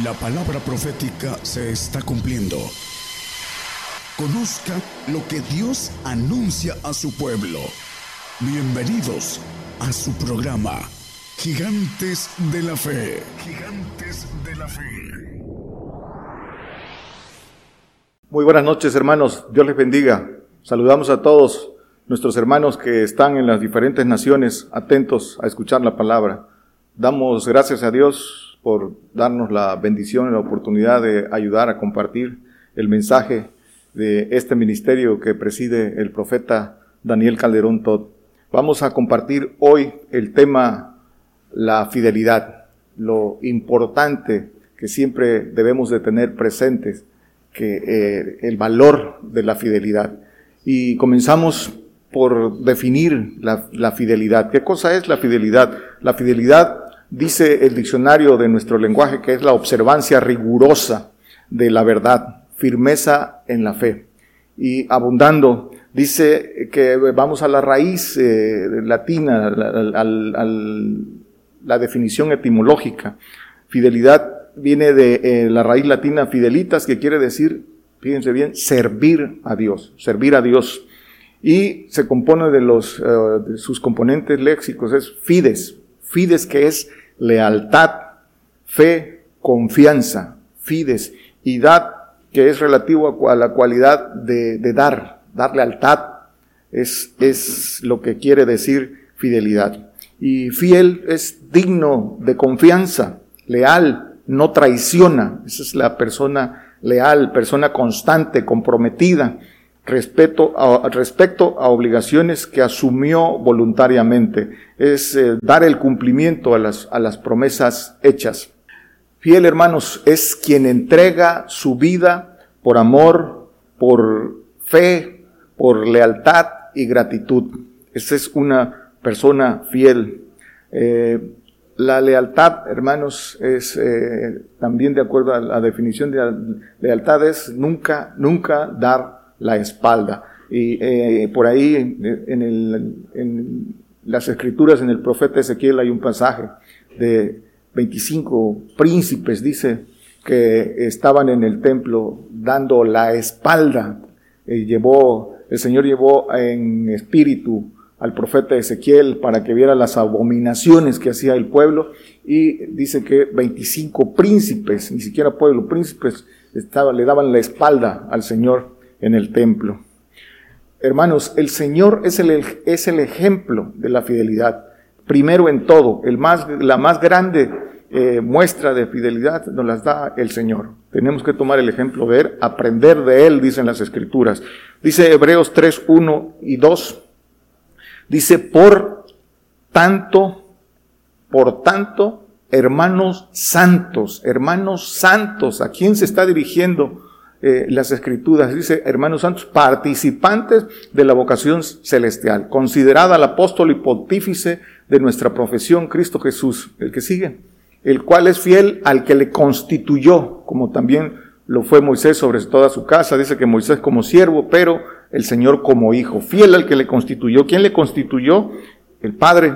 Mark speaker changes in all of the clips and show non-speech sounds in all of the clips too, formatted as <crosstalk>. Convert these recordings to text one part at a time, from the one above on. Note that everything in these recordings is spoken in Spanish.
Speaker 1: La palabra profética se está cumpliendo. Conozca lo que Dios anuncia a su pueblo. Bienvenidos a su programa, Gigantes de la Fe. Gigantes de la Fe.
Speaker 2: Muy buenas noches hermanos, Dios les bendiga. Saludamos a todos nuestros hermanos que están en las diferentes naciones atentos a escuchar la palabra. Damos gracias a Dios por darnos la bendición y la oportunidad de ayudar a compartir el mensaje de este ministerio que preside el profeta Daniel Calderón Todd. Vamos a compartir hoy el tema la fidelidad, lo importante que siempre debemos de tener presentes, que eh, el valor de la fidelidad. Y comenzamos por definir la, la fidelidad. ¿Qué cosa es la fidelidad? La fidelidad Dice el diccionario de nuestro lenguaje que es la observancia rigurosa de la verdad, firmeza en la fe. Y abundando, dice que vamos a la raíz eh, latina, la definición etimológica. Fidelidad viene de eh, la raíz latina fidelitas, que quiere decir, fíjense bien, servir a Dios, servir a Dios. Y se compone de los, eh, de sus componentes léxicos, es fides, fides que es lealtad, fe, confianza, fides, y dad, que es relativo a, la cualidad de, dar, dar lealtad, es, es lo que quiere decir fidelidad. Y fiel es digno de confianza, leal, no traiciona, esa es la persona leal, persona constante, comprometida, respecto a, respecto a obligaciones que asumió voluntariamente. Es eh, dar el cumplimiento a las, a las promesas hechas. Fiel hermanos, es quien entrega su vida por amor, por fe, por lealtad y gratitud. Esa es una persona fiel. Eh, la lealtad, hermanos, es eh, también de acuerdo a la definición de lealtad, es nunca, nunca dar la espalda. Y eh, por ahí en, el, en, las escrituras, en el profeta Ezequiel hay un pasaje de 25 príncipes, dice, que estaban en el templo dando la espalda. Eh, llevó, el Señor llevó en espíritu al profeta Ezequiel para que viera las abominaciones que hacía el pueblo y dice que 25 príncipes, ni siquiera pueblo, príncipes, estaba, le daban la espalda al Señor en el templo. Hermanos, el Señor es el, es el ejemplo de la fidelidad. Primero en todo, el más, la más grande eh, muestra de fidelidad nos las da el Señor. Tenemos que tomar el ejemplo de Él, aprender de Él, dicen las Escrituras. Dice Hebreos 3, 1 y 2. Dice, por tanto, por tanto, hermanos santos, hermanos santos, ¿a quién se está dirigiendo eh, las escrituras, dice, hermanos santos, participantes de la vocación celestial, considerada el apóstol y pontífice de nuestra profesión, Cristo Jesús, el que sigue, el cual es fiel al que le constituyó, como también lo fue Moisés sobre toda su casa, dice que Moisés como siervo, pero el Señor como hijo, fiel al que le constituyó. ¿Quién le constituyó? El Padre.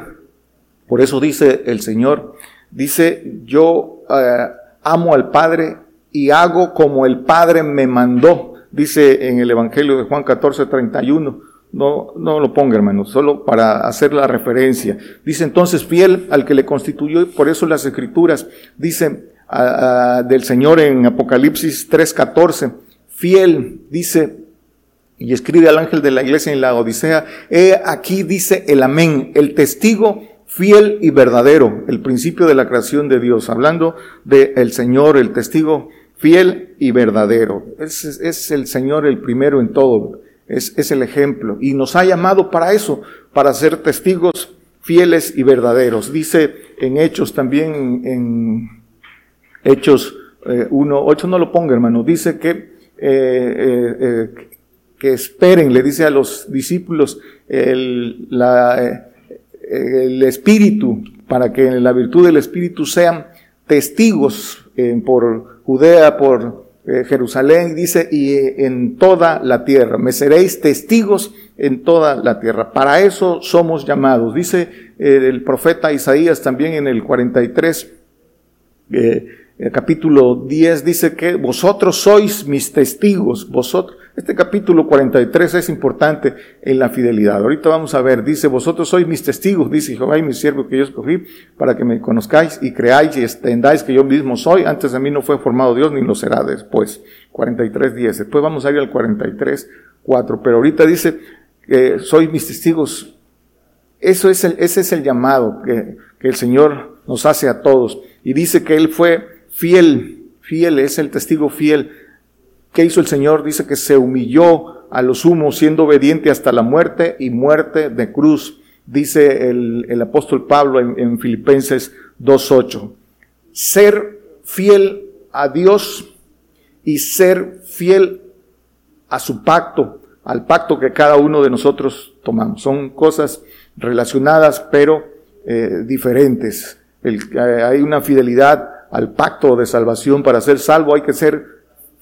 Speaker 2: Por eso dice el Señor, dice, yo eh, amo al Padre y hago como el Padre me mandó, dice en el Evangelio de Juan 14, 31. No, no lo ponga, hermano, solo para hacer la referencia. Dice entonces, fiel al que le constituyó, y por eso las escrituras dicen del Señor en Apocalipsis 3:14, fiel, dice, y escribe al ángel de la iglesia en la Odisea, he aquí dice el amén, el testigo fiel y verdadero, el principio de la creación de Dios, hablando del Señor, el testigo fiel y verdadero. Es, es, el Señor el primero en todo, es, es el ejemplo. Y nos ha llamado para eso, para ser testigos fieles y verdaderos. Dice en Hechos también, en Hechos 1, eh, 8 no lo ponga hermano, dice que, eh, eh, que esperen, le dice a los discípulos, el, la, el Espíritu, para que en la virtud del Espíritu sean testigos por Judea, por eh, Jerusalén, dice, y eh, en toda la tierra. Me seréis testigos en toda la tierra. Para eso somos llamados. Dice eh, el profeta Isaías también en el 43, el capítulo 10 dice que vosotros sois mis testigos, vosotros. Este capítulo 43 es importante en la fidelidad. Ahorita vamos a ver, dice, vosotros sois mis testigos, dice Jehová y mi siervo que yo escogí, para que me conozcáis y creáis y extendáis que yo mismo soy. Antes de mí no fue formado Dios ni lo será después. 43, 10. Después vamos a ir al 43, 4. Pero ahorita dice, que sois mis testigos. Eso es el, ese es el llamado que el Señor nos hace a todos. Y dice que Él fue fiel, fiel, es el testigo fiel ¿Qué hizo el Señor? Dice que se humilló a los humos, siendo obediente hasta la muerte y muerte de cruz, dice el, apóstol Pablo en, en Filipenses 2.8. Ser fiel a Dios y ser fiel a su pacto, al pacto que cada uno de nosotros tomamos. Son cosas relacionadas pero eh, diferentes. El, hay una fidelidad al pacto de salvación. Para ser salvo hay que ser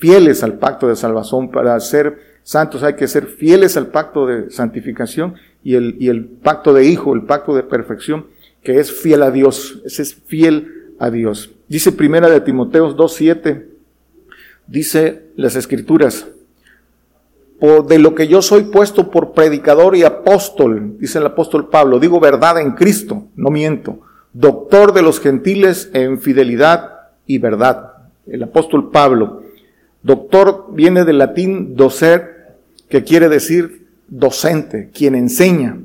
Speaker 2: fieles al pacto de salvación, para ser santos hay que ser fieles al pacto de santificación y el, y el pacto de hijo, el pacto de perfección, que es fiel a Dios, ese es fiel a Dios. Dice primera de Timoteo 2.7, dice las escrituras, por de lo que yo soy puesto por predicador y apóstol, dice el apóstol Pablo, digo verdad en Cristo, no miento, doctor de los gentiles en fidelidad y verdad. El apóstol Pablo, Doctor viene del latín docer, que quiere decir docente, quien enseña.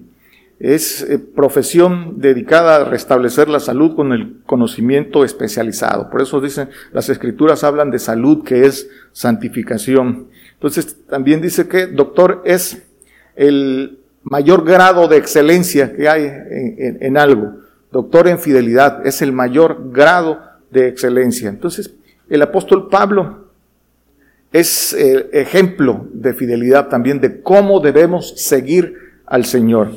Speaker 2: Es eh, profesión dedicada a restablecer la salud con el conocimiento especializado. Por eso dicen, las escrituras hablan de salud, que es santificación. Entonces, también dice que doctor es el mayor grado de excelencia que hay en, en algo. Doctor en fidelidad es el mayor grado de excelencia. Entonces, el apóstol Pablo es eh, ejemplo de fidelidad también de cómo debemos seguir al Señor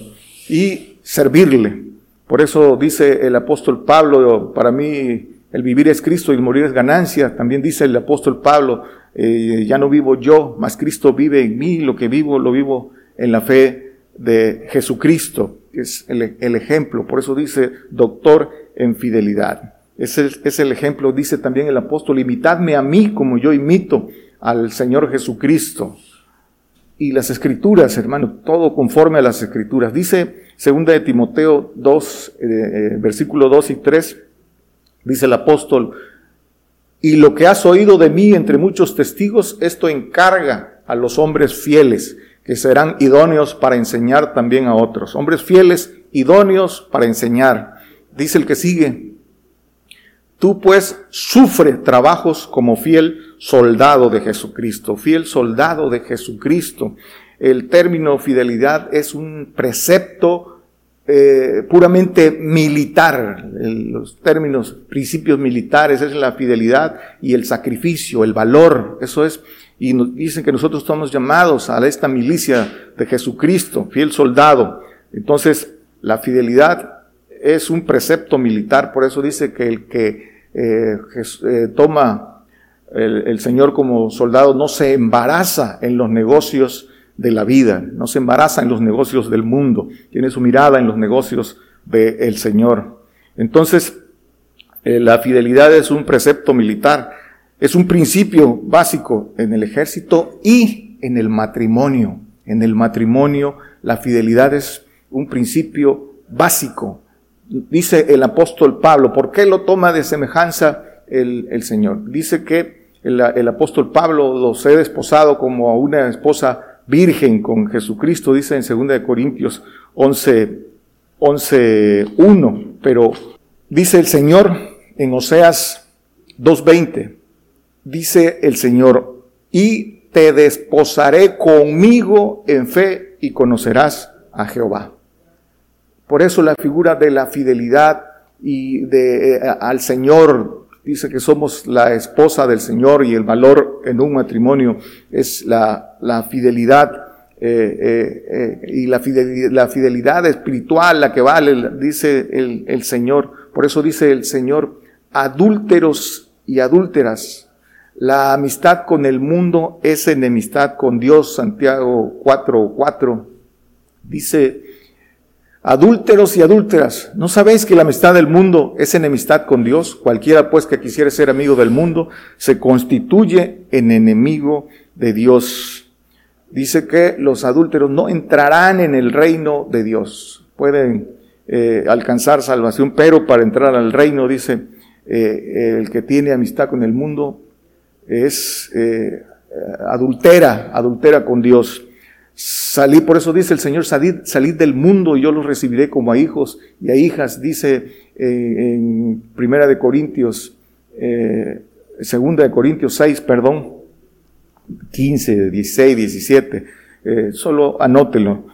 Speaker 2: y servirle. Por eso dice el apóstol Pablo, para mí el vivir es Cristo y el morir es ganancia. También dice el apóstol Pablo, eh, ya no vivo yo, mas Cristo vive en mí, lo que vivo lo vivo en la fe de Jesucristo, es el, el ejemplo. Por eso dice doctor en fidelidad. Es el, es el ejemplo, dice también el apóstol, imitadme a mí como yo imito al Señor Jesucristo. Y las escrituras, hermano, todo conforme a las escrituras. Dice segunda de Timoteo 2, eh, eh, versículo 2 y 3, dice el apóstol, y lo que has oído de mí entre muchos testigos, esto encarga a los hombres fieles, que serán idóneos para enseñar también a otros. Hombres fieles, idóneos para enseñar. Dice el que sigue, tú pues sufre trabajos como fiel soldado de Jesucristo, fiel soldado de Jesucristo. El término fidelidad es un precepto eh, puramente militar. los términos, principios militares es la fidelidad y el sacrificio, el valor. Eso es. Y nos dicen que nosotros estamos llamados a esta milicia de Jesucristo, fiel soldado. Entonces, la fidelidad es un precepto militar. Por eso dice que el que eh, eh, toma el, Señor como soldado no se embaraza en los negocios de la vida, no se embaraza en los negocios del mundo, tiene su mirada en los negocios del Señor. Entonces, eh, la fidelidad es un precepto militar, es un principio básico en el ejército y en el matrimonio. En el matrimonio la fidelidad es un principio básico. Dice el apóstol Pablo, ¿por qué lo toma de semejanza el, el Señor? Dice que el, apóstol Pablo los he desposado como a una esposa virgen con Jesucristo, dice en 2 Corintios 11, 11, 1. Pero dice el Señor en Oseas 2.20, dice el Señor, y te desposaré conmigo en fe y conocerás a Jehová. Por eso la figura de la fidelidad y de, eh, al Señor dice que somos la esposa del Señor y el valor en un matrimonio es la, la fidelidad eh, eh, y la fidelidad, la fidelidad, espiritual, la que vale, dice el, el Señor. Por eso dice el Señor, adúlteros y adúlteras. La amistad con el mundo es enemistad con Dios, Santiago 4.4. Dice, Adúlteros y adúlteras, ¿no sabéis que la amistad del mundo es enemistad con Dios? Cualquiera pues que quisiera ser amigo del mundo se constituye en enemigo de Dios. Dice que los adúlteros no entrarán en el reino de Dios. Pueden eh, alcanzar salvación, pero para entrar al reino, dice, eh, el que tiene amistad con el mundo es eh, adultera, adultera con Dios. Salí, por eso dice el Señor, salid, del mundo y yo los recibiré como a hijos y a hijas, dice eh, en Primera de Corintios, eh, Segunda de Corintios 6, perdón, 15, 16, 17, solo anótelo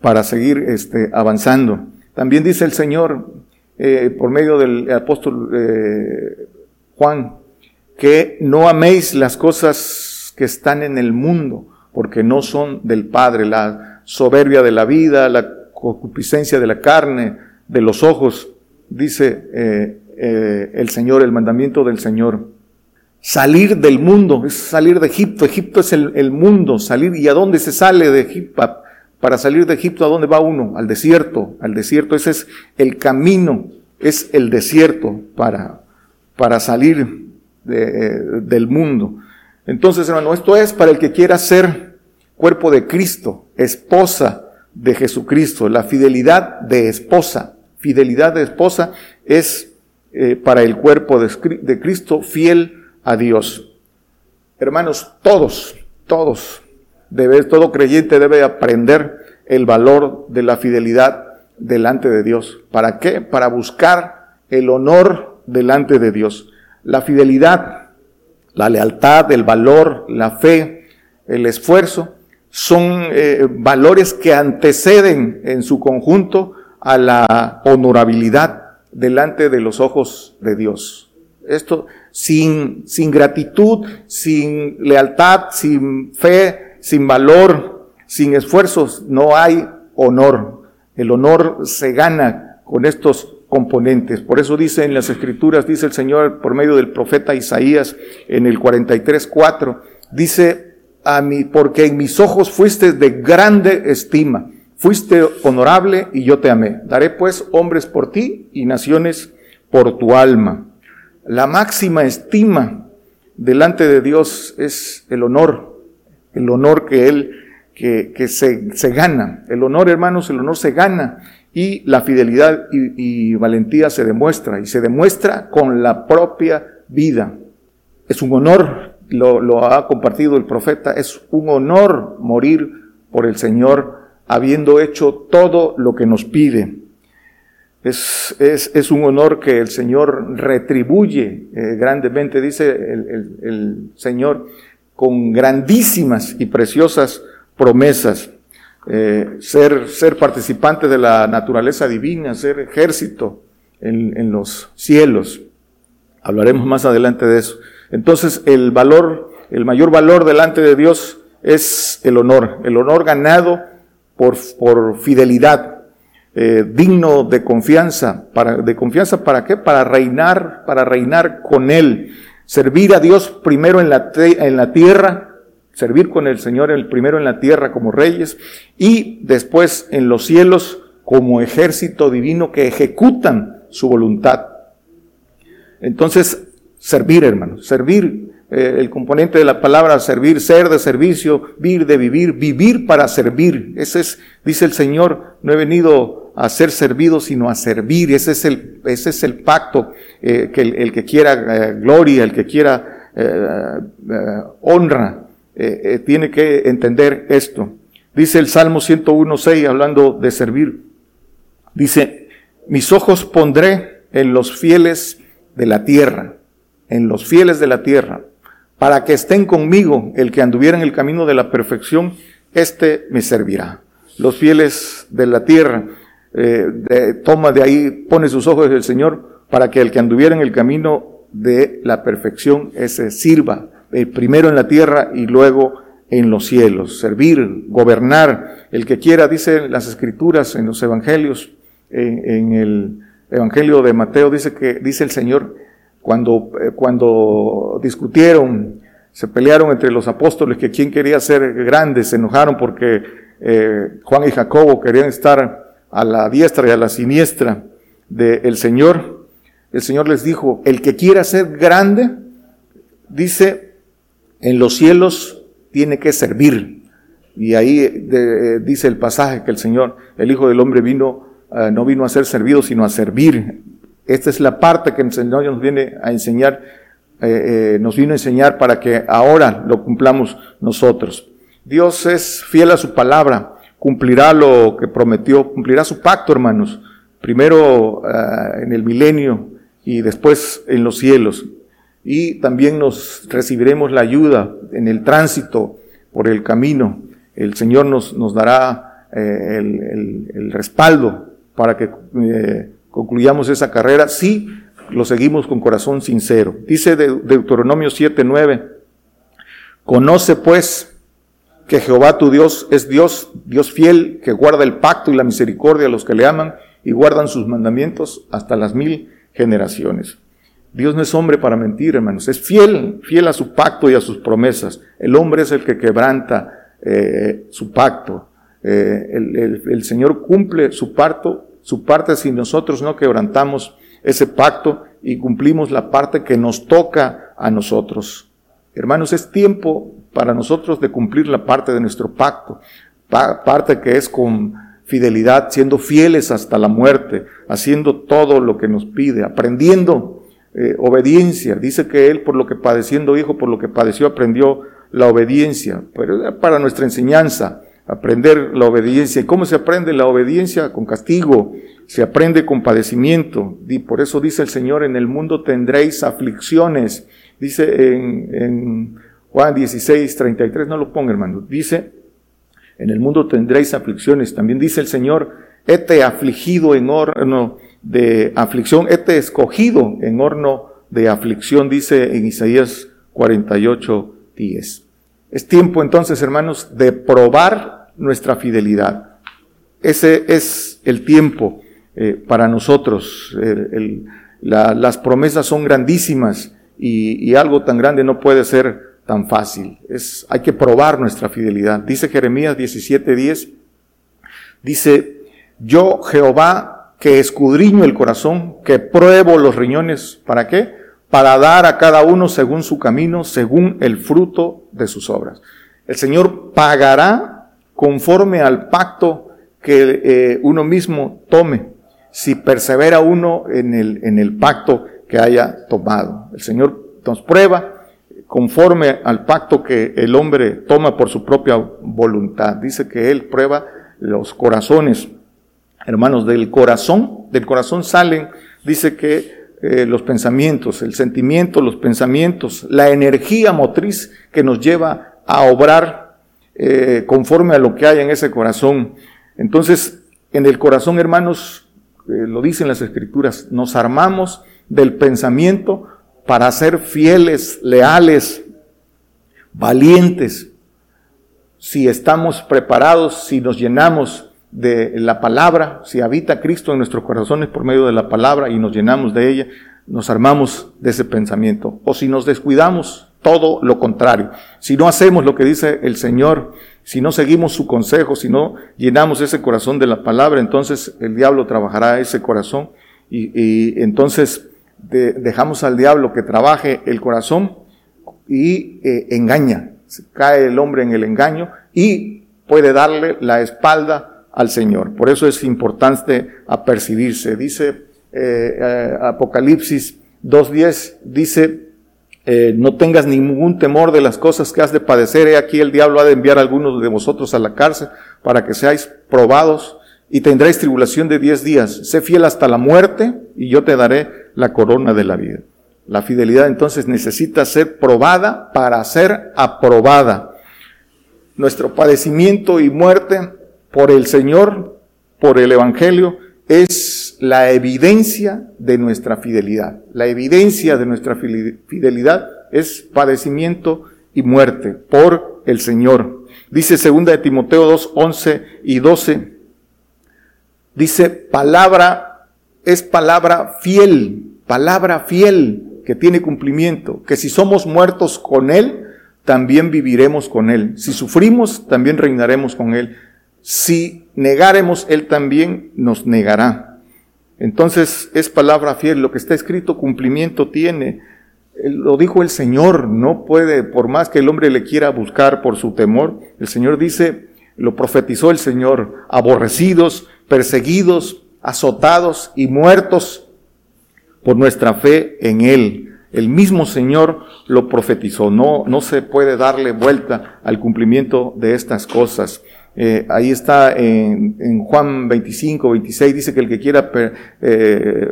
Speaker 2: para seguir este, avanzando. También dice el Señor, eh, por medio del apóstol Juan, que no améis las cosas que están en el mundo, porque no son del Padre, la soberbia de la vida, la concupiscencia de la carne, de los ojos, dice eh, eh, el Señor, el mandamiento del Señor. Salir del mundo, es salir de Egipto. Egipto es el, el mundo, salir. ¿Y a dónde se sale de Egipto? Para salir de Egipto, ¿a dónde va uno? Al desierto, al desierto. Ese es el camino, es el desierto para, para salir de, del mundo. Entonces, hermano, esto es para el que quiera ser cuerpo de Cristo, esposa de Jesucristo. La fidelidad de esposa, fidelidad de esposa es eh, para el cuerpo de, Cristo fiel a Dios. Hermanos, todos, todos, debe, todo creyente debe aprender el valor de la fidelidad delante de Dios. ¿Para qué? Para buscar el honor delante de Dios. La fidelidad la lealtad, el valor, la fe, el esfuerzo, son eh, valores que anteceden en su conjunto a la honorabilidad delante de los ojos de Dios. Esto sin, sin gratitud, sin lealtad, sin fe, sin valor, sin esfuerzos, no hay honor. El honor se gana con estos componentes. Por eso dice en las escrituras, dice el Señor por medio del profeta Isaías en el 43.4, dice a mí, porque en mis ojos fuiste de grande estima, fuiste honorable y yo te amé. Daré pues hombres por ti y naciones por tu alma. La máxima estima delante de Dios es el honor, el honor que Él, que, que se, se gana. El honor, hermanos, el honor se gana y la fidelidad y, valentía se demuestra, y se demuestra con la propia vida. Es un honor, lo, ha compartido el profeta, es un honor morir por el Señor habiendo hecho todo lo que nos pide. Es, es, es un honor que el Señor retribuye eh, grandemente, dice el, el Señor, con grandísimas y preciosas promesas. Eh, ser, ser participante de la naturaleza divina, ser ejército en, en los cielos. Hablaremos más adelante de eso. Entonces, el valor, el mayor valor delante de Dios es el honor, el honor ganado por, por fidelidad, eh, digno de confianza, para, de confianza para qué? Para reinar, para reinar con Él, servir a Dios primero en la, en la tierra, servir con el Señor el primero en la tierra como reyes y después en los cielos como ejército divino que ejecutan su voluntad. Entonces, servir, hermanos, servir, eh, el componente de la palabra servir, ser de servicio, vivir de vivir, vivir para servir. Ese es, dice el Señor, no he venido a ser servido, sino a servir. Ese es el, ese es el pacto eh, que el, que quiera eh, gloria, el que quiera honra, eh, eh, tiene que entender esto. Dice el Salmo 101.6, hablando de servir, dice, mis ojos pondré en los fieles de la tierra, en los fieles de la tierra, para que estén conmigo el que anduviera en el camino de la perfección, este me servirá. Los fieles de la tierra, eh, toma de ahí, pone sus ojos el Señor, para que el que anduviera en el camino de la perfección, ese sirva eh, primero en la tierra y luego en los cielos, servir, gobernar. El que quiera, dice las escrituras, en los evangelios, en, el evangelio de Mateo, dice que, dice el Señor, cuando, eh, cuando discutieron, se pelearon entre los apóstoles que quién quería ser grande, se enojaron porque eh, Juan y Jacobo querían estar a la diestra y a la siniestra del Señor, el Señor les dijo, el que quiera ser grande, dice, en los cielos tiene que servir. Y ahí dice el pasaje que el Señor, el Hijo del Hombre vino, eh, no vino a ser servido, sino a servir. Esta es la parte que el Señor nos viene a enseñar, eh, eh, nos vino a enseñar para que ahora lo cumplamos nosotros. Dios es fiel a su palabra, cumplirá lo que prometió, cumplirá su pacto, hermanos. Primero en el milenio y después en los cielos. Y también nos recibiremos la ayuda en el tránsito por el camino el Señor nos, nos dará eh, el, respaldo para que eh, concluyamos esa carrera si lo seguimos con corazón sincero. Dice de, Deuteronomio 7:9, conoce pues que Jehová tu Dios es Dios, Dios fiel, que guarda el pacto y la misericordia a los que le aman y guardan sus mandamientos hasta las mil generaciones. Dios no es hombre para mentir, hermanos, es fiel, fiel a su pacto y a sus promesas. El hombre es el que quebranta eh, su pacto. Eh, el, Señor cumple su parto, su parte si nosotros no quebrantamos ese pacto y cumplimos la parte que nos toca a nosotros. Hermanos, es tiempo para nosotros de cumplir la parte de nuestro pacto, parte que es con fidelidad, siendo fieles hasta la muerte, haciendo todo lo que nos pide, aprendiendo eh, obediencia. Dice que Él, por lo que padeciendo hijo, por lo que padeció, aprendió la obediencia, pero para nuestra enseñanza, aprender la obediencia. ¿Y cómo se aprende la obediencia? Con castigo, se aprende con padecimiento. Y por eso dice el Señor, en el mundo tendréis aflicciones. Dice en, en Juan 16, 33, no lo ponga hermano, dice, en el mundo tendréis aflicciones. También dice el Señor, hete afligido en horno de aflicción, hete escogido en horno de aflicción, dice en Isaías 48, 10. Es tiempo entonces, hermanos, de probar nuestra fidelidad. Ese es el tiempo eh, para nosotros. las promesas son grandísimas y, algo tan grande no puede ser tan fácil. Es, hay que probar nuestra fidelidad. Dice Jeremías 17:10, dice, yo Jehová que escudriño el corazón, que pruebo los riñones, ¿para qué? para dar a cada uno según su camino, según el fruto de sus obras. El Señor pagará conforme al pacto que eh, uno mismo tome, si persevera uno en el, en el pacto que haya tomado. El Señor nos prueba conforme al pacto que el hombre toma por su propia voluntad. Dice que Él prueba los corazones. Hermanos, del corazón, del corazón salen, dice que eh, los pensamientos, el sentimiento, los pensamientos, la energía motriz que nos lleva a obrar eh, conforme a lo que hay en ese corazón. Entonces, en el corazón, hermanos, eh, lo dicen las escrituras, nos armamos del pensamiento para ser fieles, leales, valientes. Si estamos preparados, si nos llenamos de la palabra, si habita Cristo en nuestros corazones por medio de la palabra y nos llenamos de ella, nos armamos de ese pensamiento. O si nos descuidamos, todo lo contrario. Si no hacemos lo que dice el Señor, si no seguimos su consejo, si no llenamos ese corazón de la palabra, entonces el diablo trabajará ese corazón y, entonces dejamos al diablo que trabaje el corazón y eh, engaña. Cae el hombre en el engaño y puede darle la espalda al Señor. Por eso es importante apercibirse. Dice eh, eh, Apocalipsis 2.10, dice, eh, no tengas ningún temor de las cosas que has de padecer. He aquí el diablo ha de enviar a algunos de vosotros a la cárcel para que seáis probados y tendréis tribulación de diez días. Sé fiel hasta la muerte y yo te daré la corona de la vida. La fidelidad entonces necesita ser probada para ser aprobada. Nuestro padecimiento y muerte por el Señor, por el Evangelio, es la evidencia de nuestra fidelidad. La evidencia de nuestra fidelidad es padecimiento y muerte por el Señor. Dice segunda de Timoteo 2, 11 y 12. Dice palabra, es palabra fiel, palabra fiel que tiene cumplimiento, que si somos muertos con Él, también viviremos con Él. Si sufrimos, también reinaremos con Él. Si negáremos, Él también nos negará. Entonces es palabra fiel, lo que está escrito cumplimiento tiene. Lo dijo el Señor, no puede, por más que el hombre le quiera buscar por su temor, el Señor dice, lo profetizó el Señor, aborrecidos, perseguidos, azotados y muertos por nuestra fe en Él. El mismo Señor lo profetizó. No, no se puede darle vuelta al cumplimiento de estas cosas. Eh, ahí está en, Juan 25, 26, dice que el que quiera eh,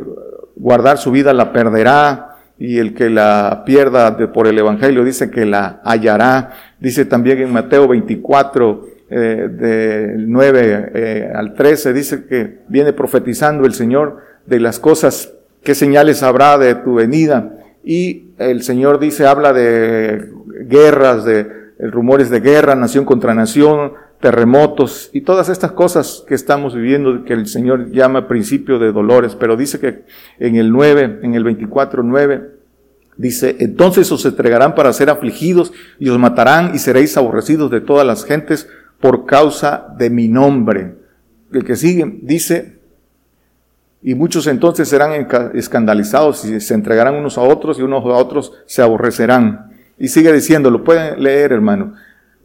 Speaker 2: guardar su vida la perderá y el que la pierda por el Evangelio dice que la hallará. Dice también en Mateo 24, eh, del 9 al 13, dice que viene profetizando el Señor de las cosas, qué señales habrá de tu venida y el Señor dice, habla de guerras, de rumores de guerra, nación contra nación, terremotos y todas estas cosas que estamos viviendo, que el Señor llama principio de dolores, pero dice que en el 9, en el 24, 9, dice, entonces os entregarán para ser afligidos y os matarán y seréis aborrecidos de todas las gentes por causa de mi nombre. El que sigue dice, y muchos entonces serán escandalizados y se entregarán unos a otros y unos a otros se aborrecerán. Y sigue diciendo, lo pueden leer, hermano.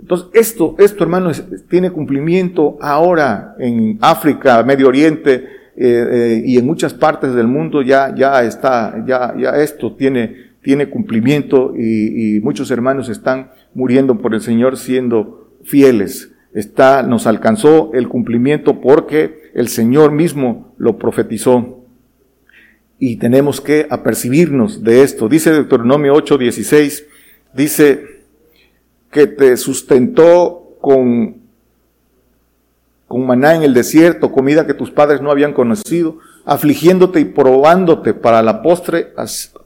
Speaker 2: Entonces, esto, esto, hermano, tiene cumplimiento ahora en África, Medio Oriente eh, eh, y en muchas partes del mundo ya, ya está, ya, ya esto tiene, tiene cumplimiento y, y muchos hermanos están muriendo por el Señor siendo fieles. Está, nos alcanzó el cumplimiento porque el Señor mismo lo profetizó. Y tenemos que apercibirnos de esto. Dice Deuteronomio 8:16, dice que te sustentó con, con maná en el desierto, comida que tus padres no habían conocido, afligiéndote y probándote para la postre,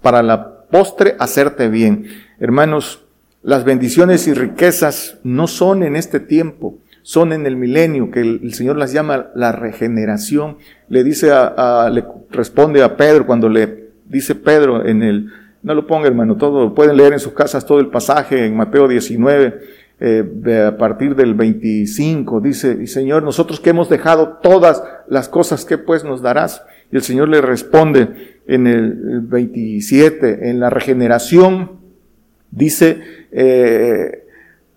Speaker 2: para la postre hacerte bien. Hermanos, las bendiciones y riquezas no son en este tiempo son en el milenio, que el, Señor las llama la regeneración. Le dice a, le responde a Pedro cuando le dice Pedro en el, no lo ponga hermano, todo, pueden leer en sus casas todo el pasaje en Mateo 19, eh, a partir del 25, dice, y Señor, nosotros que hemos dejado todas las cosas, ¿qué pues nos darás? Y el Señor le responde en el 27, en la regeneración, dice, eh,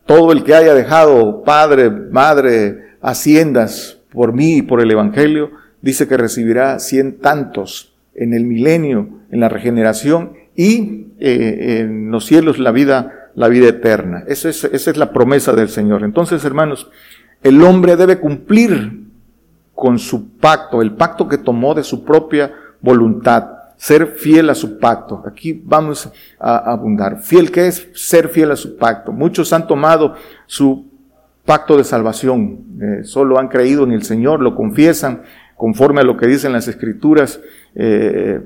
Speaker 2: todo el que haya dejado padre, madre, haciendas por mí y por el Evangelio, dice que recibirá cien tantos en el milenio, en la regeneración y eh, en los cielos la vida, la vida eterna. Esa es, esa es la promesa del Señor. Entonces, hermanos, el hombre debe cumplir con su pacto, el pacto que tomó de su propia voluntad ser fiel a su pacto. Aquí vamos a abundar. Fiel que es ser fiel a su pacto. Muchos han tomado su pacto de salvación. Eh, solo han creído en el Señor, lo confiesan conforme a lo que dicen las escrituras. Eh,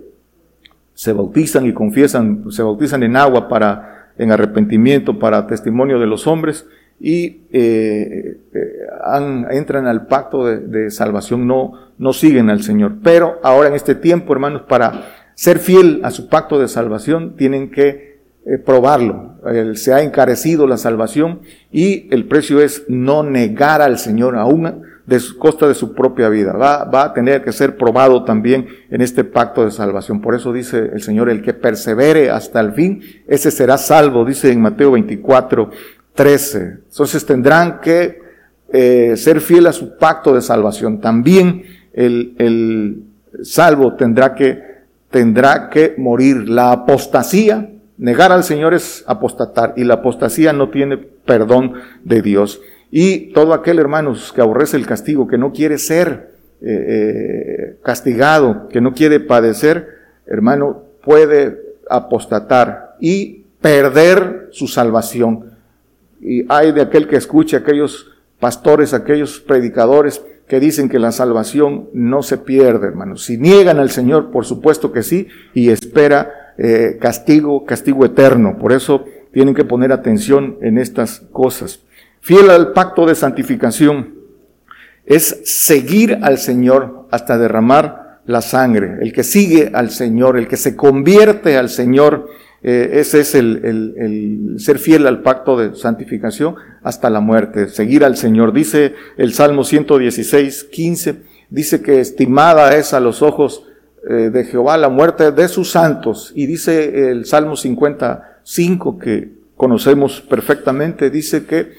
Speaker 2: se bautizan y confiesan, se bautizan en agua para, en arrepentimiento para testimonio de los hombres y eh, entran al pacto de, de, salvación, no, no siguen al Señor. Pero ahora en este tiempo, hermanos, para ser fiel a su pacto de salvación, tienen que eh, probarlo. se ha encarecido la salvación y el precio es no negar al Señor aún de costa de su propia vida. Va, va a tener que ser probado también en este pacto de salvación. Por eso dice el Señor, el que persevere hasta el fin, ese será salvo, dice en Mateo 24, 13. Entonces tendrán que eh, ser fiel a su pacto de salvación. También el, el salvo tendrá que tendrá que morir. La apostasía, negar al Señor es apostatar y la apostasía no tiene perdón de Dios. Y todo aquel, hermanos, que aborrece el castigo, que no quiere ser eh, eh, castigado, que no quiere padecer, hermano, puede apostatar y perder su salvación. Y hay de aquel que escuche aquellos pastores, aquellos predicadores que dicen que la salvación no se pierde, hermanos. Si niegan al Señor, por supuesto que sí, y espera eh, castigo, castigo eterno. Por eso tienen que poner atención en estas cosas. Fiel al pacto de santificación es seguir al Señor hasta derramar la sangre. El que sigue al Señor, el que se convierte al Señor, Eh, ese es el, el, ser fiel al pacto de santificación hasta la muerte, seguir al Señor. Dice el Salmo 116, 15, dice que estimada es a los ojos eh, de Jehová la muerte de sus santos. Y dice el Salmo 55, que conocemos perfectamente, dice que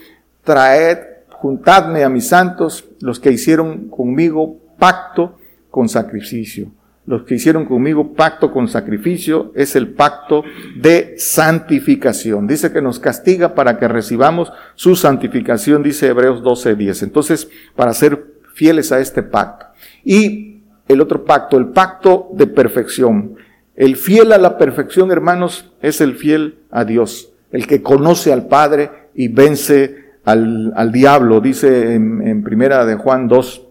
Speaker 2: traed, juntadme a mis santos, los que hicieron conmigo pacto con sacrificio los que hicieron conmigo pacto con sacrificio, es el pacto de santificación. Dice que nos castiga para que recibamos su santificación, dice Hebreos 12:10. Entonces, para ser fieles a este pacto. Y el otro pacto, el pacto de perfección. El fiel a la perfección, hermanos, es el fiel a Dios, el que conoce al Padre y vence al, al diablo, dice en, primera de Juan 2,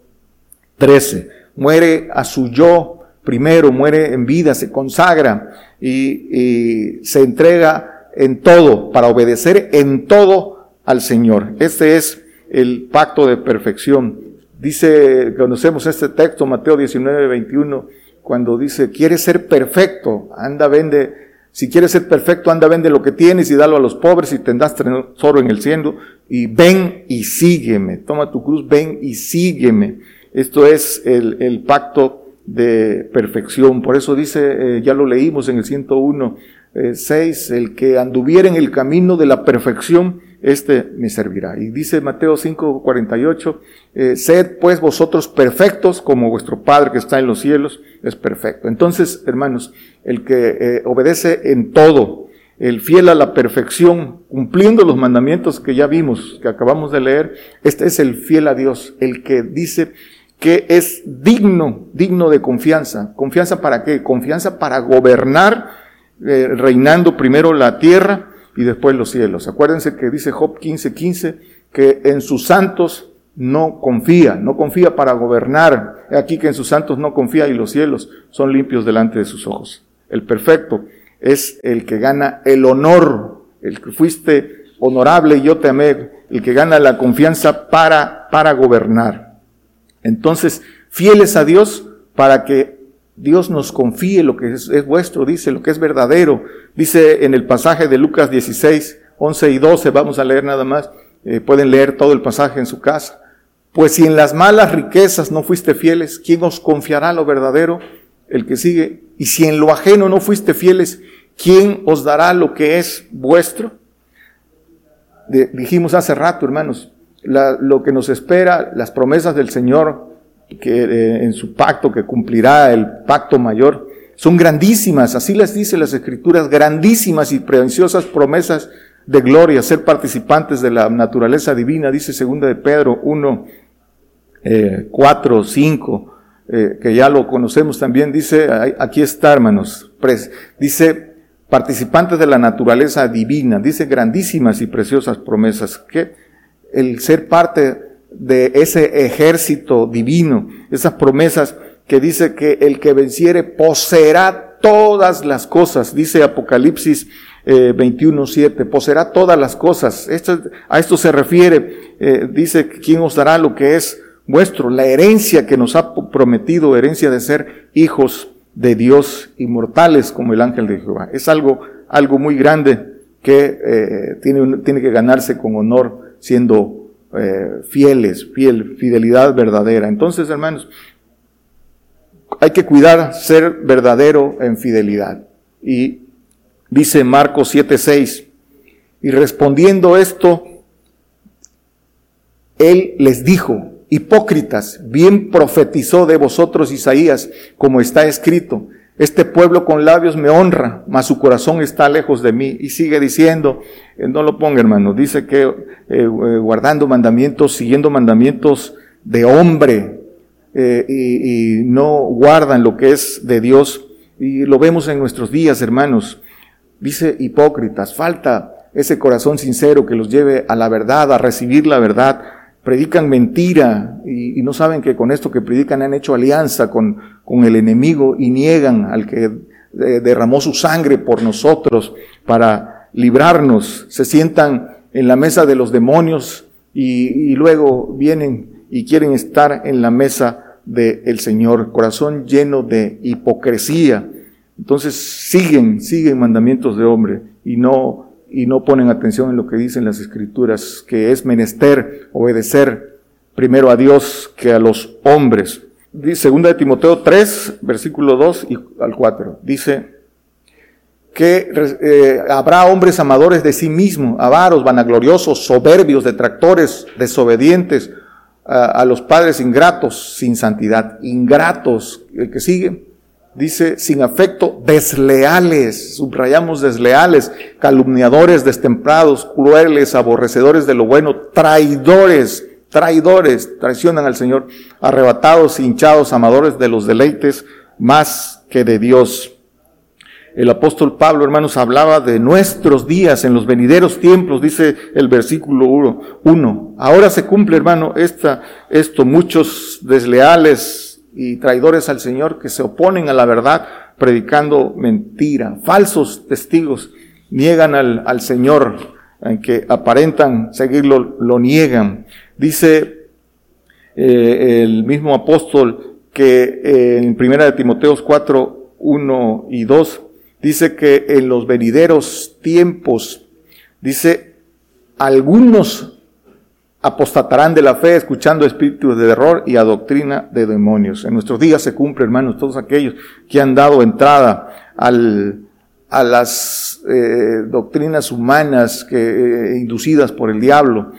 Speaker 2: 13. Muere a su yo primero, muere en vida, se consagra y, se entrega en todo, para obedecer en todo al Señor. Este es el pacto de perfección. Dice, conocemos este texto, Mateo 19, 21, cuando dice, quieres ser perfecto, anda, vende, si quieres ser perfecto, anda, vende lo que tienes y dalo a los pobres y tendrás tesoro en el cielo. Y ven y sígueme, toma tu cruz, ven y sígueme. Esto es el, pacto de perfección. Por eso dice, eh, ya lo leímos en el 101, 6, eh, el que anduviera en el camino de la perfección, este me servirá. Y dice Mateo 5, 48, eh, sed pues vosotros perfectos como vuestro Padre que está en los cielos es perfecto. Entonces, hermanos, el que obedece en todo, el fiel a la perfección, cumpliendo los mandamientos que ya vimos, que acabamos de leer, este es el fiel a Dios, el que dice, que es digno, digno de confianza. ¿Confianza para qué? Confianza para gobernar, eh, reinando primero la tierra y después los cielos. Acuérdense que dice Job 15:15 15, que en sus santos no confía, no confía para gobernar. Aquí que en sus santos no confía y los cielos son limpios delante de sus ojos. El perfecto es el que gana el honor, el que fuiste honorable y yo te amé, el que gana la confianza para, para gobernar. Entonces, fieles a Dios para que Dios nos confíe lo que es, vuestro, dice, lo que es verdadero. Dice en el pasaje de Lucas 16, 11 y 12, vamos a leer nada más, eh, pueden leer todo el pasaje en su casa. Pues si en las malas riquezas no fuiste fieles, ¿quién os confiará lo verdadero? El que sigue. Y si en lo ajeno no fuiste fieles, ¿quién os dará lo que es vuestro? dijimos hace rato, hermanos, lo que nos espera, las promesas del Señor que eh, en su pacto que cumplirá el pacto mayor, son grandísimas, así les dice las escrituras, grandísimas y preciosas promesas de gloria, ser participantes de la naturaleza divina, dice segunda de Pedro 1, 4, 5, que ya lo conocemos también, dice, aquí está hermanos, dice participantes de la naturaleza divina, dice grandísimas y preciosas promesas, que el ser parte de ese ejército divino, esas promesas que dice que el que venciere poseerá todas las cosas, dice Apocalipsis eh, 21.7, poseerá todas las cosas. Esto, a esto se refiere, eh, dice, ¿quién os dará lo que es vuestro? La herencia que nos ha prometido, herencia de ser hijos de Dios, inmortales como el ángel de Jehová. Es algo, algo muy grande que eh, tiene, tiene que ganarse con honor siendo eh, fieles, fiel, fidelidad verdadera. Entonces, hermanos, hay que cuidar ser verdadero en fidelidad. Y dice Marcos 7:6, y respondiendo esto, él les dijo, hipócritas, bien profetizó de vosotros Isaías, como está escrito, este pueblo con labios me honra, mas su corazón está lejos de mí. Y sigue diciendo, eh, no lo ponga hermano, dice que eh, eh, guardando mandamientos, siguiendo mandamientos de hombre, y, y, no guardan lo que es de Dios. Y lo vemos en nuestros días, hermanos. Dice hipócritas, falta ese corazón sincero que los lleve a la verdad, a recibir la verdad, predican mentira y, no saben que con esto que predican han hecho alianza con, con el enemigo y niegan al que derramó su sangre por nosotros para librarnos. Se sientan en la mesa de los demonios y, luego vienen y quieren estar en la mesa del Señor. Corazón lleno de hipocresía. Entonces siguen, siguen mandamientos de hombre y no, y no ponen atención en lo que dicen las escrituras, que es menester obedecer primero a Dios que a los hombres. Segunda de Timoteo 3, versículo 2 y al 4. Dice que eh, habrá hombres amadores de sí mismos, avaros, vanagloriosos, soberbios, detractores, desobedientes, a, los padres ingratos, sin santidad, ingratos, el que sigue, dice, sin afecto, desleales, subrayamos desleales, calumniadores, destemplados, crueles, aborrecedores de lo bueno, traidores, traidores, traicionan al Señor, arrebatados, hinchados, amadores de los deleites más que de Dios. El apóstol Pablo, hermanos, hablaba de nuestros días en los venideros tiempos, dice el versículo 1. Ahora se cumple, hermano, esta, esto, muchos desleales y traidores al Señor que se oponen a la verdad predicando mentira, falsos testigos, niegan al, al Señor, en que aparentan seguirlo, lo niegan. Dice eh, el mismo apóstol que eh, en primera de Timoteos 4, 1 y 2, dice que en los venideros tiempos, dice, algunos apostatarán de la fe escuchando espíritus de error y a doctrina de demonios. En nuestros días se cumple, hermanos, todos aquellos que han dado entrada al, a las eh, doctrinas humanas que, eh, inducidas por el diablo,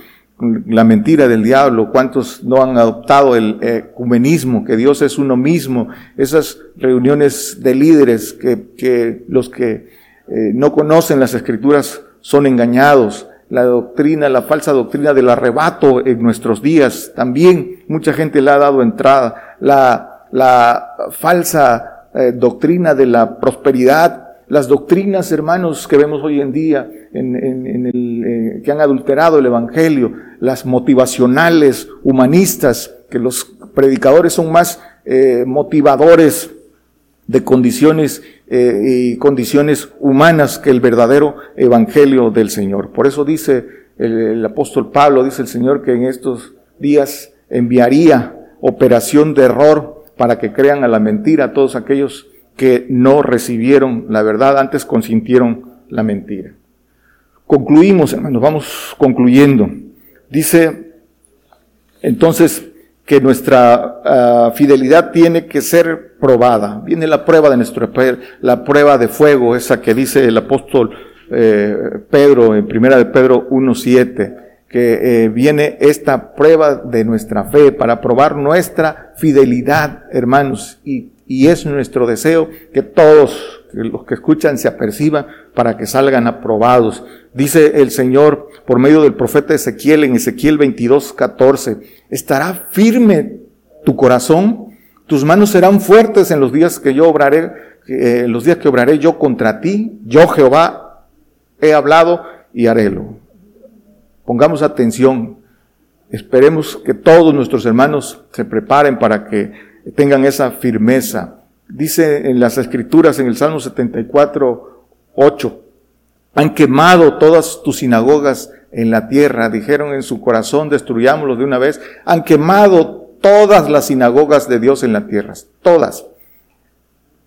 Speaker 2: la mentira del diablo, cuántos no han adoptado el ecumenismo, que Dios es uno mismo, esas reuniones de líderes que, que los que eh, no conocen las escrituras son engañados, la doctrina, la falsa doctrina del arrebato en nuestros días, también mucha gente le ha dado entrada, la, la falsa eh, doctrina de la prosperidad, las doctrinas, hermanos, que vemos hoy en día, en, en, el, eh, que han adulterado el Evangelio, las motivacionales, humanistas, que los predicadores son más eh, motivadores de condiciones eh, y condiciones humanas que el verdadero Evangelio del Señor. Por eso dice el, el apóstol Pablo, dice el Señor, que en estos días enviaría operación de error para que crean a la mentira a todos aquellos que no recibieron la verdad, antes consintieron la mentira. Concluimos, hermanos, vamos concluyendo. Dice entonces que nuestra ah, fidelidad tiene que ser probada. Viene la prueba de nuestra la prueba de fuego, esa que dice el apóstol eh, Pedro en primera de Pedro 1.7, que eh, viene esta prueba de nuestra fe para probar nuestra fidelidad, hermanos, y y es nuestro deseo que todos los que escuchan se aperciban para que salgan aprobados. Dice el Señor por medio del profeta Ezequiel en Ezequiel 22, 14, estará firme tu corazón, tus manos serán fuertes en los días que yo obraré, eh, en los días que obraré yo contra ti, yo Jehová he hablado y harélo. Pongamos atención, esperemos que todos nuestros hermanos se preparen para que tengan esa firmeza. Dice en las escrituras, en el Salmo 74, 8, han quemado todas tus sinagogas en la tierra, dijeron en su corazón, destruyámoslo de una vez, han quemado todas las sinagogas de Dios en la tierra, todas.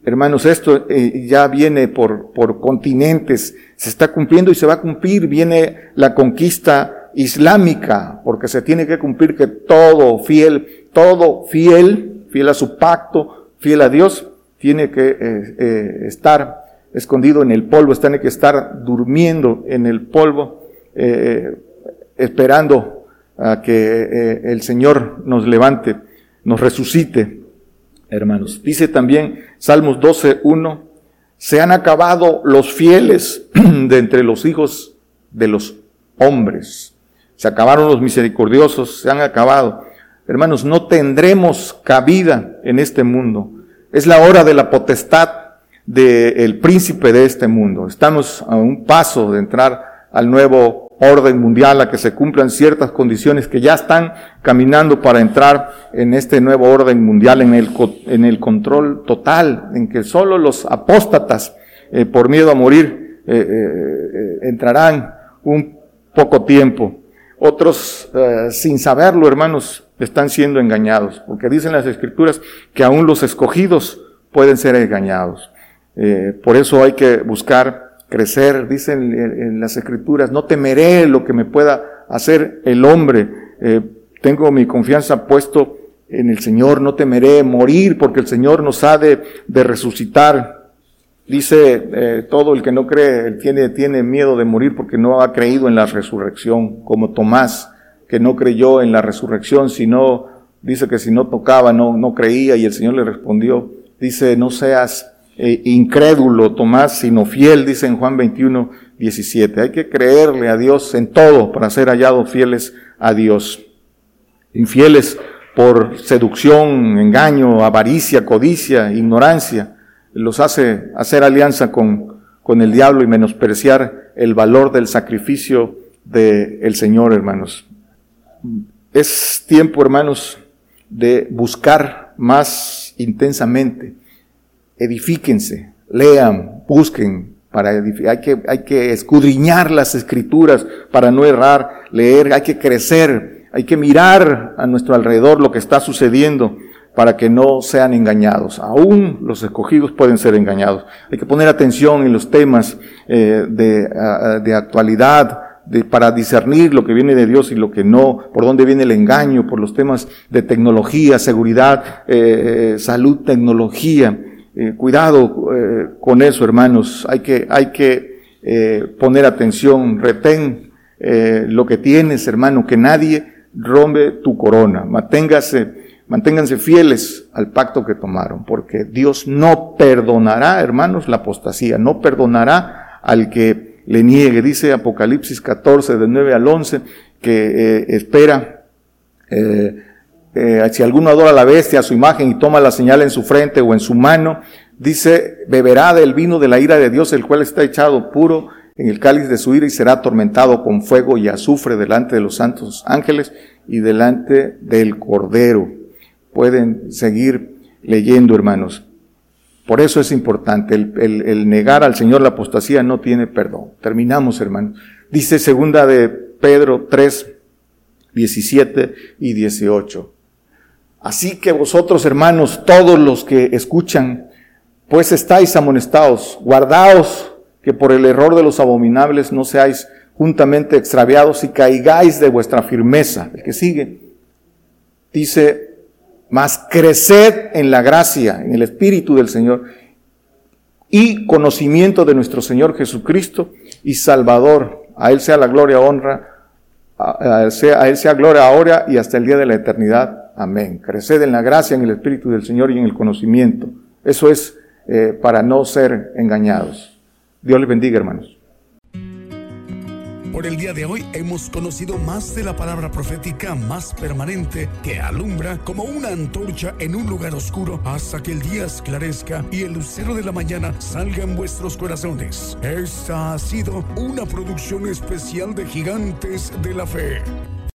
Speaker 2: Hermanos, esto eh, ya viene por, por continentes, se está cumpliendo y se va a cumplir, viene la conquista islámica, porque se tiene que cumplir que todo fiel, todo fiel fiel a su pacto, fiel a Dios, tiene que eh, eh, estar escondido en el polvo, tiene que estar durmiendo en el polvo, eh, esperando a que el Señor nos levante, nos resucite, hermanos. Dice también Salmos 12.1, se han acabado los fieles <clears throat> de entre los hijos de los hombres. Se acabaron los misericordiosos, se han acabado. Hermanos, no tendremos cabida en este mundo. Es la hora de la potestad del príncipe de este mundo. Estamos a un paso de entrar al nuevo orden mundial, a que se cumplan ciertas condiciones que ya están caminando para entrar en este nuevo orden mundial, en el, en el control total, en que solo los apóstatas, eh, por miedo a morir, eh, eh, entrarán un poco tiempo. Otros, sin saberlo, hermanos, están siendo engañados, porque dicen las escrituras que aún los escogidos pueden ser engañados. Eh, por eso hay que buscar crecer, dicen en, las escrituras, no temeré lo que me pueda hacer el hombre. Eh, tengo mi confianza puesto en el Señor, no temeré morir porque el Señor nos ha de, resucitar. Dice, eh, todo el que no cree tiene, miedo de morir porque no ha creído en la resurrección, como Tomás, que no creyó en la resurrección, sino, dice que si no tocaba, no creía, y el Señor le respondió, dice, no seas eh, incrédulo, Tomás, sino fiel, dice en Juan 21, 17. Hay que creerle a Dios en todo para ser hallados fieles a Dios. Infieles por seducción, engaño, avaricia, codicia, ignorancia, los hace hacer alianza con, con el diablo y menospreciar el valor del sacrificio del Señor, hermanos. Es tiempo, hermanos, de buscar más intensamente. Edifíquense, lean, busquen para. Hay que, hay que escudriñar las escrituras para no errar, leer, hay que crecer hay que mirar a nuestro alrededor lo que está sucediendo para que no sean engañados. Aún los escogidos pueden ser engañados. Hay que poner atención en los temas eh, de, actualidad, para discernir lo que viene de Dios y lo que no, por dónde viene el engaño, por los temas de tecnología, seguridad, eh, salud, tecnología. Eh, cuidado con eso, hermanos. Hay que, hay que poner atención, retén lo que tienes, hermano, que nadie rompe tu corona, manténgase, manténganse fieles al pacto que tomaron, porque Dios no perdonará, hermanos, la apostasía, no perdonará al que le niegue. Dice Apocalipsis 14, de 9 al 11, que eh, espera, eh, eh, si alguno adora a la bestia, a su imagen y toma la señal en su frente o en su mano, dice, beberá del vino de la ira de Dios, el cual está echado puro en el cáliz de su ira y será atormentado con fuego y azufre delante de los santos ángeles y delante del Cordero. Pueden seguir leyendo, hermanos. Por eso es importante, el, negar al Señor la apostasía no tiene perdón. Terminamos, hermanos. Dice segunda de Pedro 3, 17 y 18. Así que vosotros, hermanos, todos los que escuchan, pues estáis amonestados, guardaos que por el error de los abominables no seáis juntamente extraviados y caigáis de vuestra firmeza. El que sigue dice, mas creced en la gracia, en el Espíritu del Señor y conocimiento de nuestro Señor Jesucristo y Salvador. A Él sea la gloria, honra, a Él sea, a él sea gloria ahora y hasta el día de la eternidad. Amén. Creced en la gracia, en el Espíritu del Señor y en el conocimiento. Eso es eh, para no ser engañados. Dios les bendiga, hermanos.
Speaker 1: Por el día de hoy hemos conocido más de la palabra profética más permanente que alumbra como una antorcha en un lugar oscuro hasta que el día esclarezca y el lucero de la mañana salga en vuestros corazones. Esta ha sido una producción especial de Gigantes de la Fe.